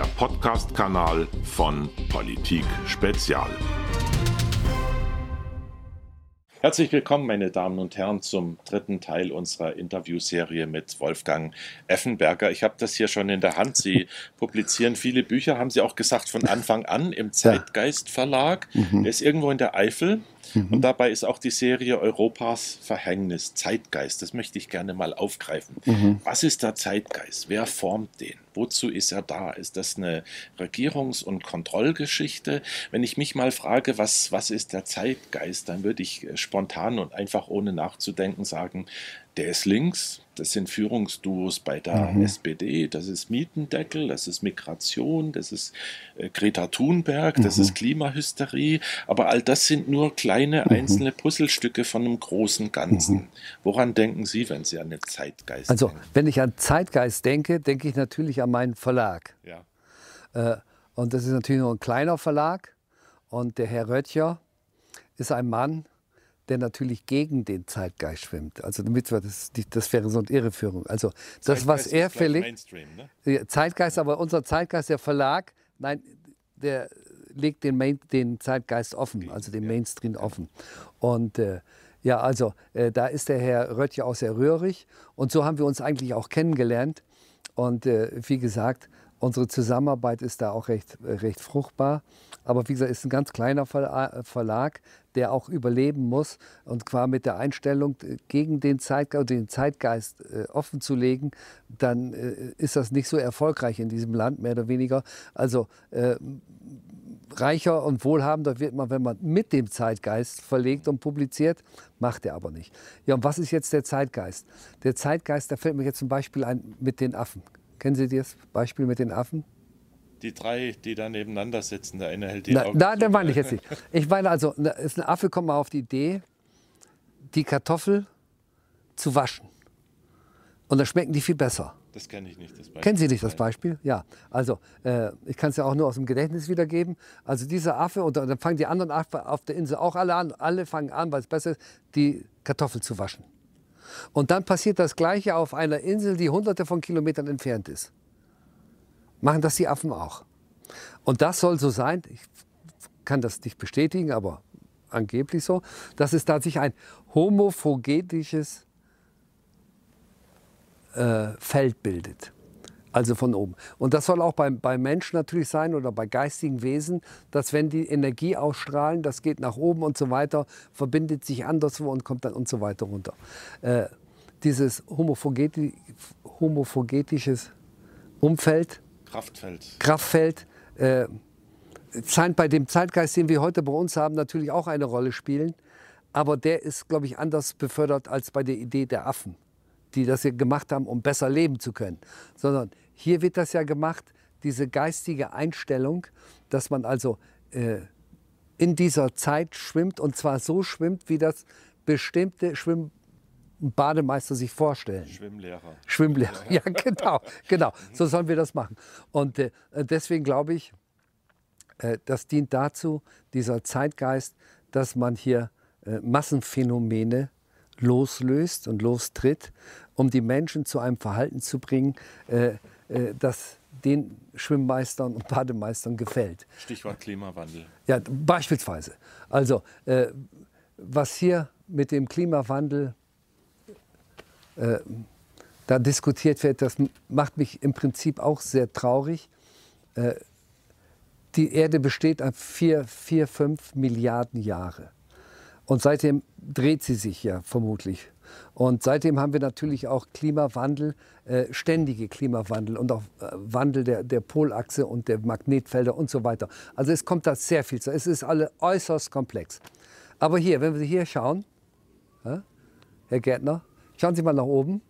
der Podcast-Kanal von Politik Spezial. Herzlich willkommen, meine Damen und Herren, zum dritten Teil unserer Interviewserie mit Wolfgang Effenberger. Ich habe das hier schon in der Hand. Sie publizieren viele Bücher, haben Sie auch gesagt, von Anfang an im Zeitgeist Verlag. Mhm. Der ist irgendwo in der Eifel. Mhm. Und dabei ist auch die Serie Europas Verhängnis, Zeitgeist. Das möchte ich gerne mal aufgreifen. Mhm. Was ist der Zeitgeist? Wer formt den? Wozu ist er da? Ist das eine Regierungs- und Kontrollgeschichte? Wenn ich mich mal frage, was, was ist der Zeitgeist, dann würde ich äh, spontan und einfach ohne nachzudenken sagen, der ist links, das sind Führungsduos bei der mhm. SPD, das ist Mietendeckel, das ist Migration, das ist äh, Greta Thunberg, das mhm. ist Klimahysterie, aber all das sind nur kleine mhm. einzelne Puzzlestücke von einem großen Ganzen. Mhm. Woran denken Sie, wenn Sie an den Zeitgeist also, denken? Also, wenn ich an Zeitgeist denke, denke ich natürlich an meinen Verlag. Ja. Äh, und das ist natürlich nur ein kleiner Verlag und der Herr Röttcher ist ein Mann, der natürlich gegen den Zeitgeist schwimmt. Also damit wir das, das wäre so eine Irreführung. Also das, was er verlegt, ne? Zeitgeist, aber unser Zeitgeist, der Verlag, nein, der legt den, Main, den Zeitgeist offen, also den Mainstream offen. Und äh, ja, also äh, da ist der Herr Röttcher auch sehr rührig. Und so haben wir uns eigentlich auch kennengelernt. Und äh, wie gesagt, Unsere Zusammenarbeit ist da auch recht, recht fruchtbar. Aber wie gesagt, ist ein ganz kleiner Verlag, der auch überleben muss. Und qua mit der Einstellung äh, gegen den Zeitgeist, den Zeitgeist äh, offen zu legen, dann äh, ist das nicht so erfolgreich in diesem Land, mehr oder weniger. Also äh, reicher und wohlhabender wird man, wenn man mit dem Zeitgeist verlegt und publiziert, macht er aber nicht. Ja, und was ist jetzt der Zeitgeist? Der Zeitgeist, da fällt mir jetzt zum Beispiel ein mit den Affen. Kennen Sie das Beispiel mit den Affen? Die drei, die da nebeneinander sitzen, der eine hält die Na, Augen Da, da meine ich jetzt nicht. Ich meine also, ein Affe kommt mal auf die Idee, die Kartoffel zu waschen. Und dann schmecken die viel besser. Das kenne ich nicht. Das Beispiel. Kennen Sie nicht das Beispiel? Ja. Also, äh, ich kann es ja auch nur aus dem Gedächtnis wiedergeben. Also, dieser Affe, und dann fangen die anderen Affen auf der Insel auch alle an. Alle fangen an, weil es besser ist, die Kartoffel zu waschen. Und dann passiert das Gleiche auf einer Insel, die hunderte von Kilometern entfernt ist. Machen das die Affen auch. Und das soll so sein, ich kann das nicht bestätigen, aber angeblich so, dass es tatsächlich ein homophogetisches äh, Feld bildet also von oben. Und das soll auch bei, bei Menschen natürlich sein oder bei geistigen Wesen, dass wenn die Energie ausstrahlen, das geht nach oben und so weiter, verbindet sich anderswo und kommt dann und so weiter runter. Äh, dieses homophogeti homophogetisches Umfeld, Kraftfeld, Kraftfeld äh, scheint bei dem Zeitgeist, den wir heute bei uns haben, natürlich auch eine Rolle spielen. Aber der ist, glaube ich, anders befördert als bei der Idee der Affen die das hier gemacht haben, um besser leben zu können, sondern hier wird das ja gemacht, diese geistige Einstellung, dass man also äh, in dieser Zeit schwimmt und zwar so schwimmt, wie das bestimmte Schwimm Bademeister sich vorstellen. Schwimmlehrer. Schwimmlehrer, ja, genau, genau. So sollen wir das machen. Und äh, deswegen glaube ich, äh, das dient dazu, dieser Zeitgeist, dass man hier äh, Massenphänomene loslöst und lostritt, um die Menschen zu einem Verhalten zu bringen, äh, äh, das den Schwimmmeistern und Bademeistern gefällt. Stichwort Klimawandel. Ja, beispielsweise. Also, äh, was hier mit dem Klimawandel äh, da diskutiert wird, das macht mich im Prinzip auch sehr traurig. Äh, die Erde besteht an vier, vier, fünf Milliarden Jahre. Und seitdem dreht sie sich ja vermutlich. Und seitdem haben wir natürlich auch Klimawandel, äh, ständige Klimawandel und auch äh, Wandel der, der Polachse und der Magnetfelder und so weiter. Also es kommt da sehr viel zu. Es ist alle äußerst komplex. Aber hier, wenn wir hier schauen, ja, Herr Gärtner, schauen Sie mal nach oben.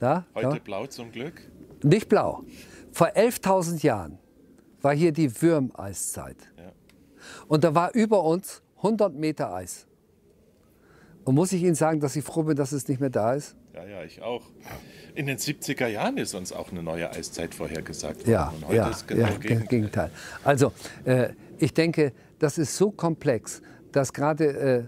Ja, Heute ja. blau zum Glück? Nicht blau. Vor 11.000 Jahren war hier die Würmeiszeit. Und da war über uns 100 Meter Eis. Und muss ich Ihnen sagen, dass ich froh bin, dass es nicht mehr da ist? Ja, ja, ich auch. In den 70er Jahren ist uns auch eine neue Eiszeit vorhergesagt worden. Ja, Und heute ja, ist genau ja, Gegenteil. Gegenteil. Also, äh, ich denke, das ist so komplex, dass gerade äh,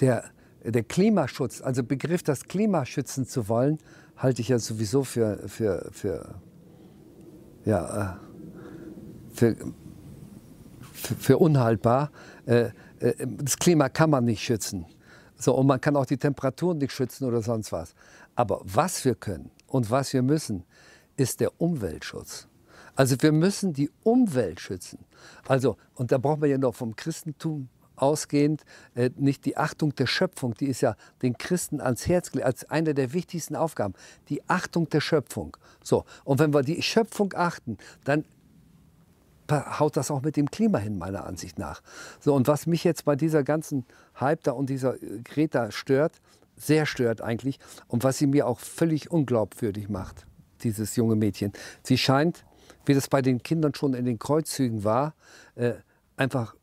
der, der Klimaschutz, also Begriff, das Klima schützen zu wollen, halte ich ja sowieso für, für, für ja, für, für, unhaltbar. Äh, äh, das Klima kann man nicht schützen. So, und man kann auch die Temperaturen nicht schützen oder sonst was. Aber was wir können und was wir müssen, ist der Umweltschutz. Also wir müssen die Umwelt schützen. Also, und da braucht man ja noch vom Christentum ausgehend, äh, nicht die Achtung der Schöpfung, die ist ja den Christen ans Herz gelegt, als eine der wichtigsten Aufgaben. Die Achtung der Schöpfung. So, und wenn wir die Schöpfung achten, dann haut das auch mit dem Klima hin, meiner Ansicht nach. So, und was mich jetzt bei dieser ganzen Hype da und dieser äh, Greta stört, sehr stört eigentlich, und was sie mir auch völlig unglaubwürdig macht, dieses junge Mädchen. Sie scheint, wie das bei den Kindern schon in den Kreuzzügen war, äh, einfach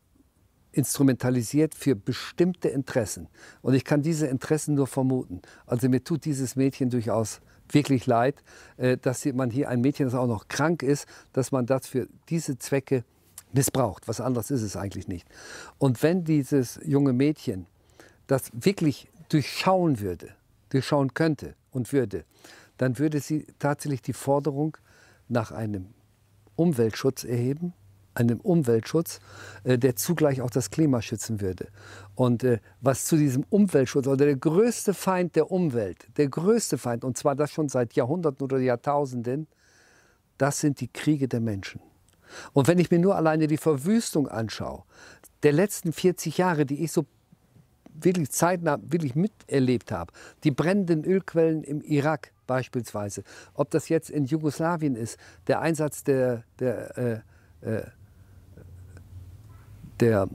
instrumentalisiert für bestimmte Interessen. Und ich kann diese Interessen nur vermuten. Also mir tut dieses Mädchen durchaus wirklich leid, äh, dass man hier ein Mädchen, das auch noch krank ist, dass man das für diese Zwecke missbraucht. Was anderes ist es eigentlich nicht. Und wenn dieses junge Mädchen das wirklich durchschauen würde, durchschauen könnte und würde, dann würde sie tatsächlich die Forderung nach einem Umweltschutz erheben einem Umweltschutz, äh, der zugleich auch das Klima schützen würde. Und äh, was zu diesem Umweltschutz, oder der größte Feind der Umwelt, der größte Feind, und zwar das schon seit Jahrhunderten oder Jahrtausenden, das sind die Kriege der Menschen. Und wenn ich mir nur alleine die Verwüstung anschaue, der letzten 40 Jahre, die ich so wirklich zeitnah wirklich miterlebt habe, die brennenden Ölquellen im Irak beispielsweise, ob das jetzt in Jugoslawien ist, der Einsatz der, der äh, äh, der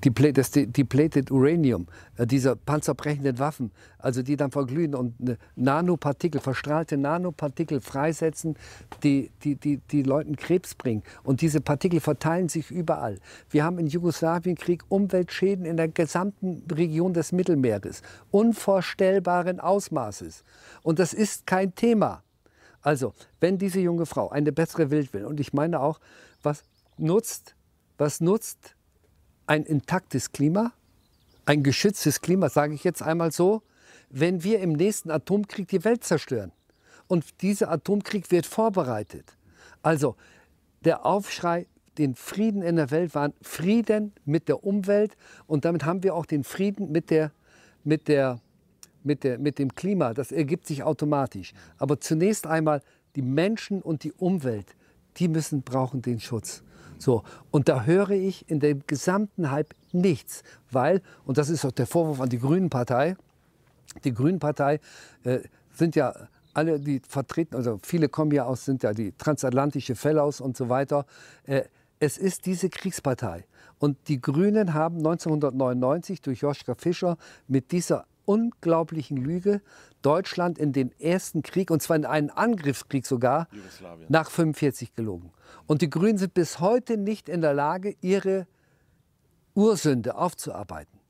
das Depleted Uranium, äh, dieser panzerbrechenden Waffen, also die dann verglühen und Nanopartikel, verstrahlte Nanopartikel freisetzen, die, die, die, die Leuten Krebs bringen. Und diese Partikel verteilen sich überall. Wir haben im Jugoslawienkrieg Umweltschäden in der gesamten Region des Mittelmeeres, unvorstellbaren Ausmaßes. Und das ist kein Thema. Also, wenn diese junge Frau eine bessere Welt will, und ich meine auch, was nutzt, was nutzt ein intaktes Klima, ein geschütztes Klima, sage ich jetzt einmal so, wenn wir im nächsten Atomkrieg die Welt zerstören. Und dieser Atomkrieg wird vorbereitet. Also der Aufschrei, den Frieden in der Welt war Frieden mit der Umwelt und damit haben wir auch den Frieden mit, der, mit, der, mit, der, mit dem Klima. Das ergibt sich automatisch. Aber zunächst einmal die Menschen und die Umwelt, die müssen brauchen den Schutz. So, und da höre ich in dem gesamten Hype nichts, weil, und das ist auch der Vorwurf an die Grünen Partei, die Grünen Partei äh, sind ja alle, die vertreten, also viele kommen ja aus, sind ja die transatlantische Fellows und so weiter. Äh, es ist diese Kriegspartei. Und die Grünen haben 1999 durch Joschka Fischer mit dieser unglaublichen Lüge Deutschland in den ersten Krieg, und zwar in einen Angriffskrieg sogar, nach 45 gelogen. Und die Grünen sind bis heute nicht in der Lage, ihre Ursünde aufzuarbeiten.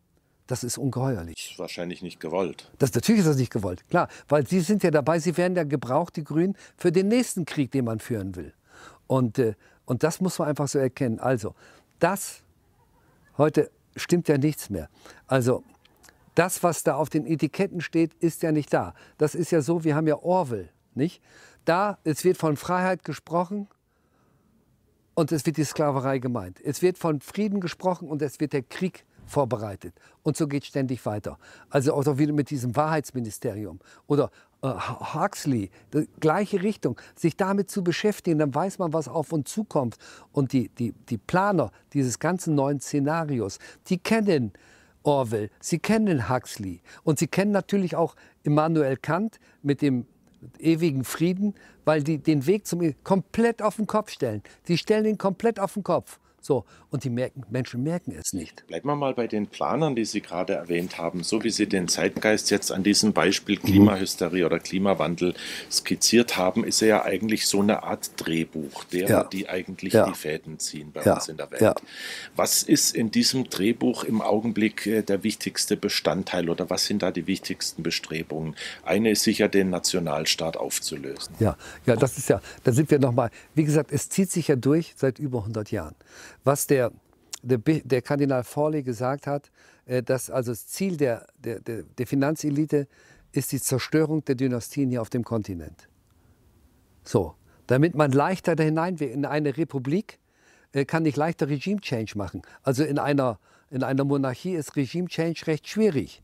Das ist ungeheuerlich. Wahrscheinlich nicht gewollt. Das, natürlich ist das nicht gewollt, klar. Weil sie sind ja dabei, sie werden ja gebraucht, die Grünen, für den nächsten Krieg, den man führen will. Und, äh, und das muss man einfach so erkennen. Also, das heute stimmt ja nichts mehr. Also, das, was da auf den Etiketten steht, ist ja nicht da. Das ist ja so, wir haben ja Orwell, nicht? Da, es wird von Freiheit gesprochen und es wird die Sklaverei gemeint. Es wird von Frieden gesprochen und es wird der Krieg vorbereitet. Und so geht es ständig weiter. Also auch wieder mit diesem Wahrheitsministerium oder äh, Huxley, die gleiche Richtung, sich damit zu beschäftigen, dann weiß man, was auf uns zukommt. Und die, die, die Planer dieses ganzen neuen Szenarios, die kennen Orwell, Sie kennen Huxley und Sie kennen natürlich auch Immanuel Kant mit dem ewigen Frieden, weil die den Weg zum komplett auf den Kopf stellen. Sie stellen ihn komplett auf den Kopf. So, und die merken, Menschen merken es nicht. Bleiben wir mal bei den Planern, die Sie gerade erwähnt haben. So wie Sie den Zeitgeist jetzt an diesem Beispiel Klimahysterie oder Klimawandel skizziert haben, ist er ja eigentlich so eine Art Drehbuch, der, ja. die eigentlich ja. die Fäden ziehen bei ja. uns in der Welt. Was ist in diesem Drehbuch im Augenblick äh, der wichtigste Bestandteil oder was sind da die wichtigsten Bestrebungen? Eine ist sicher, den Nationalstaat aufzulösen. Ja, ja das ist ja, da sind wir nochmal, wie gesagt, es zieht sich ja durch seit über 100 Jahren was der, der, der Kardinal Forley gesagt hat, äh, dass also das Ziel der, der, der Finanzelite ist die Zerstörung der Dynastien hier auf dem Kontinent. So, damit man leichter hinein will. In eine Republik äh, kann ich leichter Regime-Change machen. Also in einer, in einer Monarchie ist Regime-Change recht schwierig.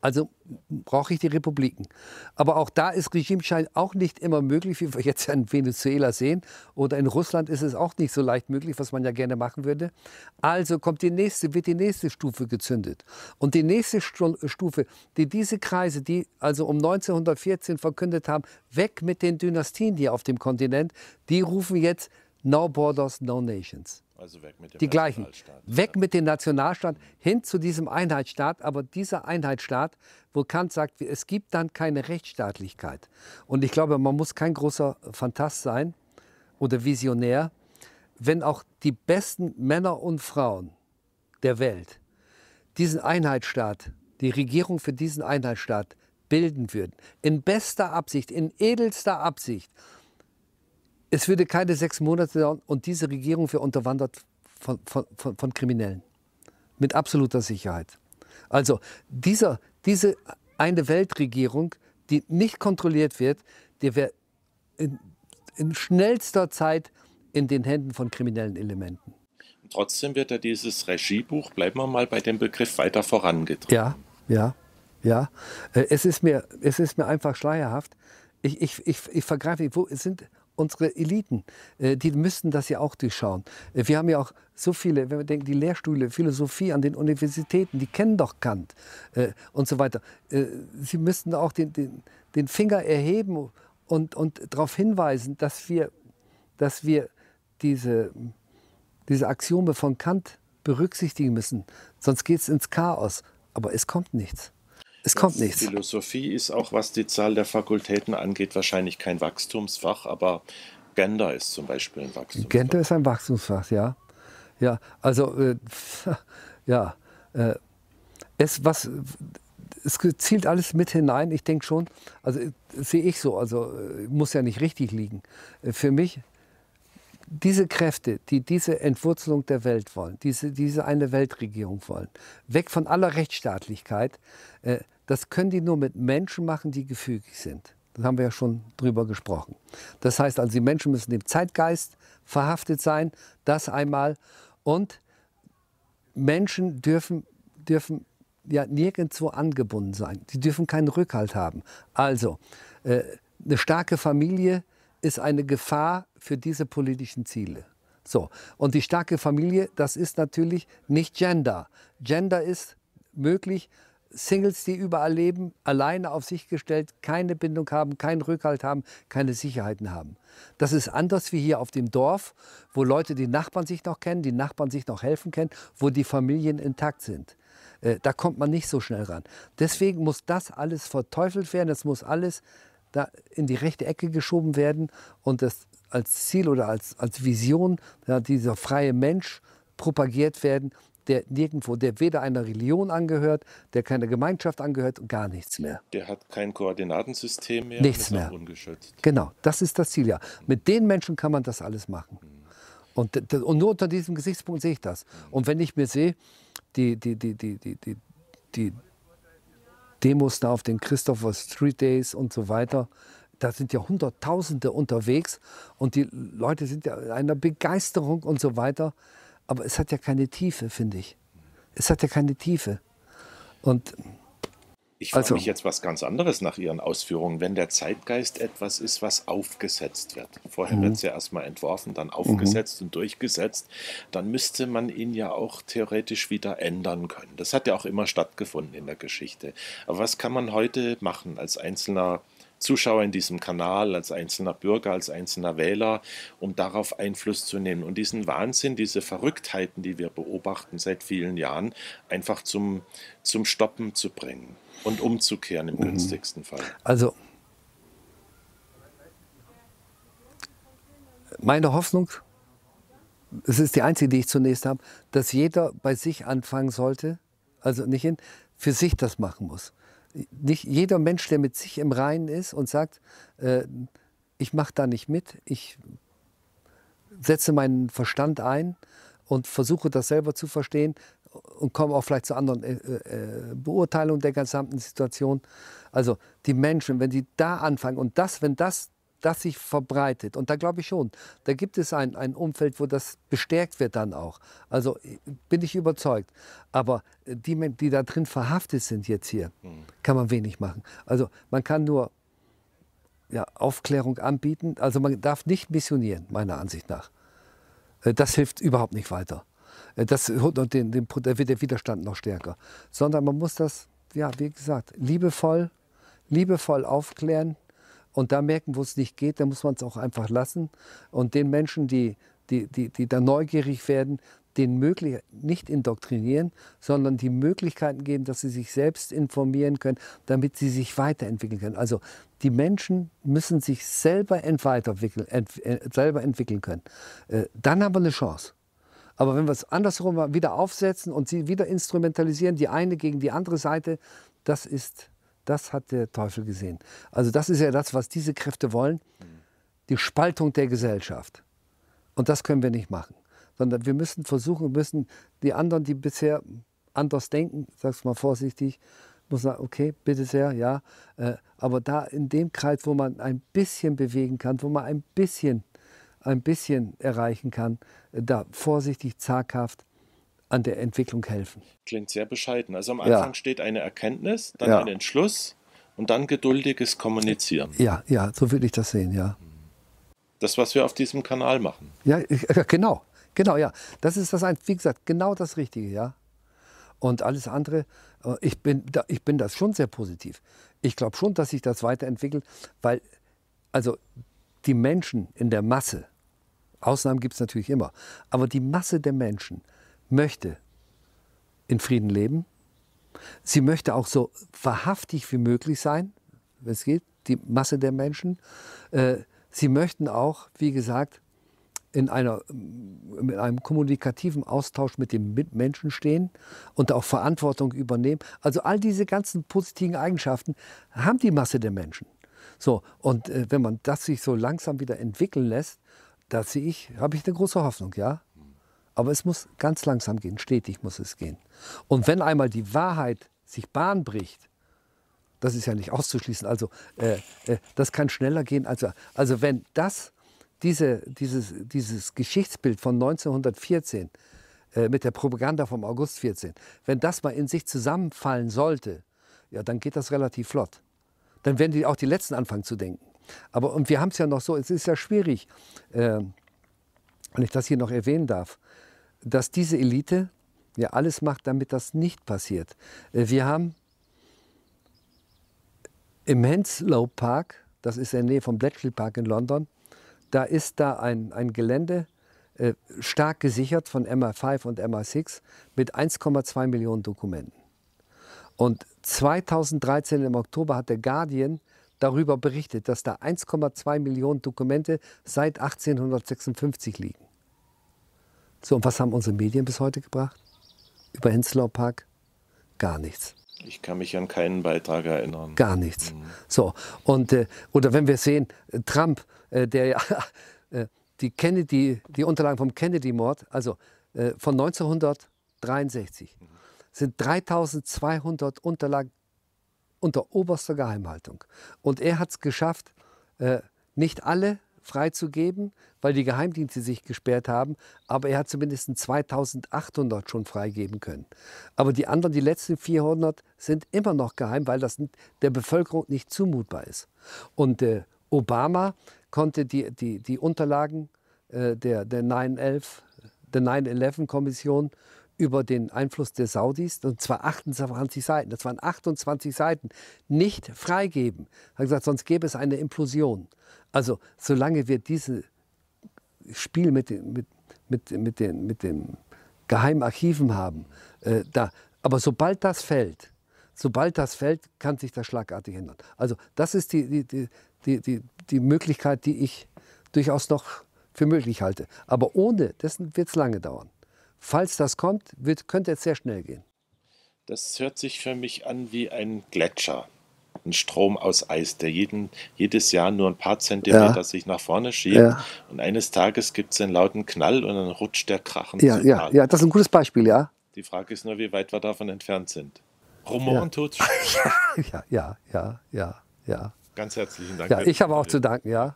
Also brauche ich die Republiken. Aber auch da ist Regimeschein auch nicht immer möglich, wie wir jetzt in Venezuela sehen. Oder in Russland ist es auch nicht so leicht möglich, was man ja gerne machen würde. Also kommt die nächste, wird die nächste Stufe gezündet. Und die nächste Stufe, die diese Kreise, die also um 1914 verkündet haben, weg mit den Dynastien hier auf dem Kontinent, die rufen jetzt No Borders, No Nations. Also weg mit dem die gleichen. Weg mit dem Nationalstaat hin zu diesem Einheitsstaat. Aber dieser Einheitsstaat, wo Kant sagt, es gibt dann keine Rechtsstaatlichkeit. Und ich glaube, man muss kein großer Fantast sein oder Visionär, wenn auch die besten Männer und Frauen der Welt diesen Einheitsstaat, die Regierung für diesen Einheitsstaat bilden würden. In bester Absicht, in edelster Absicht es würde keine sechs Monate dauern und diese Regierung wäre unterwandert von, von, von, von Kriminellen. Mit absoluter Sicherheit. Also dieser, diese eine Weltregierung, die nicht kontrolliert wird, die wäre in, in schnellster Zeit in den Händen von kriminellen Elementen. Trotzdem wird ja dieses Regiebuch, bleiben wir mal bei dem Begriff, weiter vorangetrieben. Ja, ja, ja. Äh, es ist mir, es ist mir einfach schleierhaft. Ich, ich, ich, ich vergreife, wo sind, unsere Eliten, äh, die müssten das ja auch durchschauen. Äh, wir haben ja auch so viele, wenn wir denken, die Lehrstühle, Philosophie an den Universitäten, die kennen doch Kant äh, und so weiter. Sie müssten auch den, den, den Finger erheben und, und darauf hinweisen, dass wir, dass wir diese, diese Axiome von Kant berücksichtigen müssen. Sonst geht es ins Chaos. Aber es kommt nichts. Es kommt ja, nichts. Philosophie ist auch, was die Zahl der Fakultäten angeht, wahrscheinlich kein Wachstumsfach, aber Gender ist zum Beispiel ein Wachstumsfach. Gender ist ein Wachstumsfach, ja. Ja, also, äh, ja, äh, es, was, es zielt alles mit hinein. Ich denke schon, also sehe ich so, also äh, muss ja nicht richtig liegen. Äh, für mich diese Kräfte, die diese Entwurzelung der Welt wollen, diese, diese eine Weltregierung wollen, weg von aller Rechtsstaatlichkeit, äh, das können die nur mit Menschen machen, die gefügig sind. Das haben wir ja schon drüber gesprochen. Das heißt also, die Menschen müssen dem Zeitgeist verhaftet sein, das einmal. Und Menschen dürfen, dürfen ja nirgendwo angebunden sein. Die dürfen keinen Rückhalt haben. Also, äh, eine starke Familie ist eine Gefahr für diese politischen Ziele. So, und die starke Familie, das ist natürlich nicht Gender. Gender ist möglich, Singles, die überall leben, alleine auf sich gestellt, keine Bindung haben, keinen Rückhalt haben, keine Sicherheiten haben. Das ist anders wie hier auf dem Dorf, wo Leute die Nachbarn sich noch kennen, die Nachbarn sich noch helfen können, wo die Familien intakt sind. Äh, da kommt man nicht so schnell ran. Deswegen muss das alles verteufelt werden, das muss alles da in die rechte Ecke geschoben werden und das als Ziel oder als, als Vision ja, dieser freie Mensch propagiert werden, der nirgendwo, der weder einer Religion angehört, der keiner Gemeinschaft angehört und gar nichts mehr. Der hat kein Koordinatensystem mehr. Nichts mehr. Ungeschützt. Genau, das ist das Ziel, ja. Mit den Menschen kann man das alles machen. Und, und nur unter diesem Gesichtspunkt sehe ich das. Und wenn ich mir sehe, die, die, die, die, die, die, die Demos da auf den Christopher Street Days und so weiter. Da sind ja Hunderttausende unterwegs und die Leute sind ja in einer Begeisterung und so weiter. Aber es hat ja keine Tiefe, finde ich. Es hat ja keine Tiefe. Und ich frage also, mich jetzt was ganz anderes nach Ihren Ausführungen. Wenn der Zeitgeist etwas ist, was aufgesetzt wird, vorher mhm. wird es ja erstmal entworfen, dann aufgesetzt mhm. und durchgesetzt, dann müsste man ihn ja auch theoretisch wieder ändern können. Das hat ja auch immer stattgefunden in der Geschichte. Aber was kann man heute machen als einzelner Zuschauer in diesem Kanal, als einzelner Bürger, als einzelner Wähler, um darauf Einfluss zu nehmen und diesen Wahnsinn, diese Verrücktheiten, die wir beobachten seit vielen Jahren, einfach zum, zum Stoppen zu bringen und umzukehren im mhm. günstigsten Fall. Also meine Hoffnung, es ist die einzige, die ich zunächst habe, dass jeder bei sich anfangen sollte, also nicht in, für sich das machen muss nicht jeder Mensch, der mit sich im Reinen ist und sagt, äh, ich mache da nicht mit, ich setze meinen Verstand ein und versuche das selber zu verstehen und komme auch vielleicht zu anderen äh, äh, Beurteilungen der gesamten Situation. Also die Menschen, wenn sie da anfangen und das, wenn das das sich verbreitet, und da glaube ich schon, da gibt es ein, ein Umfeld, wo das bestärkt wird dann auch. Also bin ich überzeugt. Aber die, die da drin verhaftet sind jetzt hier, mhm. kann man wenig machen. Also man kann nur ja, Aufklärung anbieten. Also man darf nicht missionieren, meiner Ansicht nach. Äh, das hilft überhaupt nicht weiter. Äh, das, den, den, da wird der Widerstand noch stärker. Sondern man muss das, ja, wie gesagt, liebevoll, liebevoll aufklären und da merken, wo es nicht geht, da muss man es auch einfach lassen. Und den Menschen, die, die, die, die da neugierig werden, den möglich nicht indoktrinieren, sondern die Möglichkeiten geben, dass sie sich selbst informieren können, damit sie sich weiterentwickeln können. Also die Menschen müssen sich selber, weiterentwickeln, ent, äh, selber entwickeln können. Äh, dann haben wir eine Chance. Aber wenn wir es andersherum wieder aufsetzen und sie wieder instrumentalisieren, die eine gegen die andere Seite, das ist, das hat der Teufel gesehen. Also das ist ja das, was diese Kräfte wollen, die Spaltung der Gesellschaft. Und das können wir nicht machen sondern wir müssen versuchen, müssen die anderen, die bisher anders denken, sag's mal vorsichtig, muss sagen, okay, bitte sehr, ja, äh, aber da in dem Kreis, wo man ein bisschen bewegen kann, wo man ein bisschen, ein bisschen erreichen kann, äh, da vorsichtig, zaghaft an der Entwicklung helfen. Klingt sehr bescheiden. Also am Anfang ja. steht eine Erkenntnis, dann ja. ein Entschluss und dann geduldiges Kommunizieren. Ja, ja, so würde ich das sehen, ja. Das, was wir auf diesem Kanal machen. Ja, genau. Genau, ja. Das ist das, wie gesagt, genau das Richtige, ja. Und alles andere, äh, ich bin, ich bin das schon sehr positiv. Ich glaube schon, dass sich das weiterentwickelt, weil also die Menschen in der Masse, Ausnahmen gibt es natürlich immer, aber die Masse der Menschen möchte in Frieden leben. Sie möchte auch so wahrhaftig wie möglich sein, wenn es geht, die Masse der Menschen. Äh, sie möchten auch, wie gesagt, in, einer, in einem kommunikativen Austausch mit den Mitmenschen stehen und auch Verantwortung übernehmen. Also all diese ganzen positiven Eigenschaften haben die Masse der Menschen. So, und äh, wenn man das sich so langsam wieder entwickeln lässt, da sehe ich, habe ich eine große Hoffnung, ja. Aber es muss ganz langsam gehen, stetig muss es gehen. Und wenn einmal die Wahrheit sich Bahn bricht, das ist ja nicht auszuschließen, also äh, äh, das kann schneller gehen. Also, also wenn das diese, dieses, dieses Geschichtsbild von 1914 äh, mit der Propaganda vom August 14, wenn das mal in sich zusammenfallen sollte, ja, dann geht das relativ flott. Dann werden die auch die Letzten anfangen zu denken. Aber und wir haben es ja noch so, es ist ja schwierig, äh, wenn ich das hier noch erwähnen darf, dass diese Elite ja alles macht, damit das nicht passiert. Äh, wir haben im Henslow Park, das ist in der Nähe vom Bletchley Park in London, da ist da ein, ein Gelände äh, stark gesichert von MI5 und MI6 mit 1,2 Millionen Dokumenten. Und 2013 im Oktober hat der Guardian darüber berichtet, dass da 1,2 Millionen Dokumente seit 1856 liegen. So, und was haben unsere Medien bis heute gebracht? Über Henslow Park? Gar nichts. Ich kann mich an keinen Beitrag erinnern. Gar nichts. Mhm. So, und, äh, oder wenn wir sehen, äh, Trump, äh, der ja äh, die, Kennedy, die Unterlagen vom Kennedy-Mord, also äh, von 1963, mhm. sind 3200 Unterlagen unter oberster Geheimhaltung. Und er hat es geschafft, äh, nicht alle freizugeben, weil die Geheimdienste sich gesperrt haben. Aber er hat zumindest 2800 schon freigeben können. Aber die anderen, die letzten 400, sind immer noch geheim, weil das der Bevölkerung nicht zumutbar ist. Und äh, Obama konnte die, die, die Unterlagen äh, der, der 9-11-Kommission über den Einfluss der Saudis, und zwar 28 Seiten, das waren 28 Seiten, nicht freigeben. Er hat gesagt, sonst gäbe es eine Implosion. Also solange wir dieses Spiel mit, den, mit, mit, mit, den, mit den Geheimarchiven haben, äh, da, aber sobald das fällt, sobald das fällt, kann sich das schlagartig ändern. Also das ist die, die, die, die, die Möglichkeit, die ich durchaus noch für möglich halte. Aber ohne, das wird es lange dauern. Falls das kommt, wird, könnte es sehr schnell gehen. Das hört sich für mich an wie ein Gletscher ein Strom aus Eis, der jeden, jedes Jahr nur ein paar Zentimeter ja. sich nach vorne schiebt. Ja. Und eines Tages gibt es einen lauten Knall und dann rutscht der Krachen ja, ja, Tal. ja, das ist ein gutes Beispiel, ja. Die Frage ist nur, wie weit wir davon entfernt sind. Rumoren ja. tut ja, ja, ja, ja, ja. Ganz herzlichen Dank. Ja, ich habe auch zu danken, ja.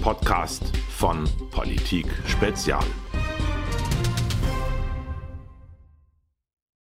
Podcast von Politik Spezial.